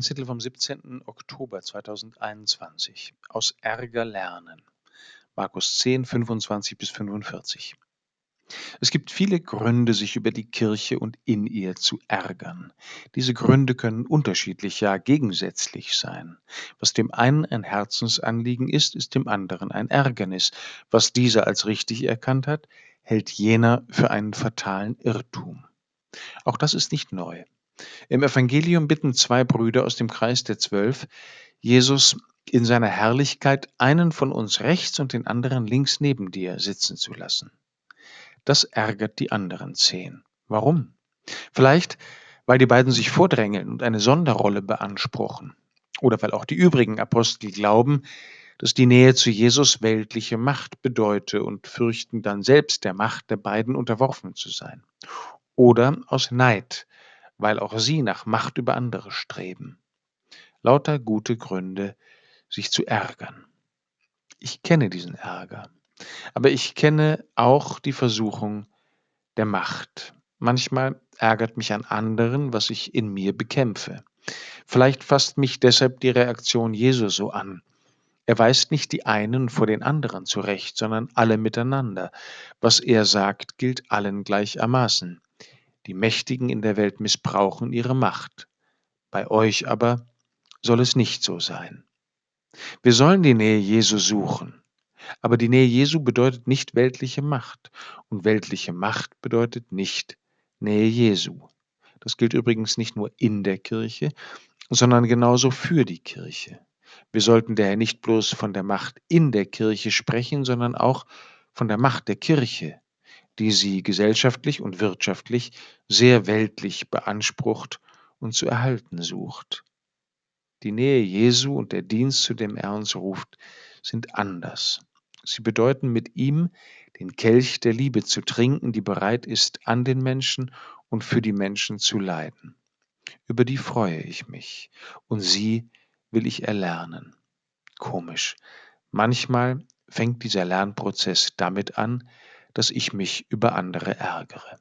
Titel vom 17. Oktober 2021 aus Ärger lernen. Markus 10, 25 bis 45. Es gibt viele Gründe, sich über die Kirche und in ihr zu ärgern. Diese Gründe können unterschiedlich, ja gegensätzlich sein. Was dem einen ein Herzensanliegen ist, ist dem anderen ein Ärgernis. Was dieser als richtig erkannt hat, hält jener für einen fatalen Irrtum. Auch das ist nicht neu. Im Evangelium bitten zwei Brüder aus dem Kreis der Zwölf, Jesus in seiner Herrlichkeit einen von uns rechts und den anderen links neben dir sitzen zu lassen. Das ärgert die anderen zehn. Warum? Vielleicht, weil die beiden sich vordrängeln und eine Sonderrolle beanspruchen. Oder weil auch die übrigen Apostel glauben, dass die Nähe zu Jesus weltliche Macht bedeute und fürchten dann selbst der Macht der beiden unterworfen zu sein. Oder aus Neid, weil auch sie nach Macht über andere streben. Lauter gute Gründe, sich zu ärgern. Ich kenne diesen Ärger, aber ich kenne auch die Versuchung der Macht. Manchmal ärgert mich an anderen, was ich in mir bekämpfe. Vielleicht fasst mich deshalb die Reaktion Jesu so an. Er weist nicht die einen vor den anderen zurecht, sondern alle miteinander. Was er sagt, gilt allen gleichermaßen. Die Mächtigen in der Welt missbrauchen ihre Macht. Bei euch aber soll es nicht so sein. Wir sollen die Nähe Jesu suchen. Aber die Nähe Jesu bedeutet nicht weltliche Macht. Und weltliche Macht bedeutet nicht Nähe Jesu. Das gilt übrigens nicht nur in der Kirche, sondern genauso für die Kirche. Wir sollten daher nicht bloß von der Macht in der Kirche sprechen, sondern auch von der Macht der Kirche, die sie gesellschaftlich und wirtschaftlich sehr weltlich beansprucht und zu erhalten sucht. Die Nähe Jesu und der Dienst, zu dem er uns ruft, sind anders. Sie bedeuten mit ihm, den Kelch der Liebe zu trinken, die bereit ist, an den Menschen und für die Menschen zu leiden. Über die freue ich mich, und sie will ich erlernen. Komisch. Manchmal fängt dieser Lernprozess damit an, dass ich mich über andere ärgere.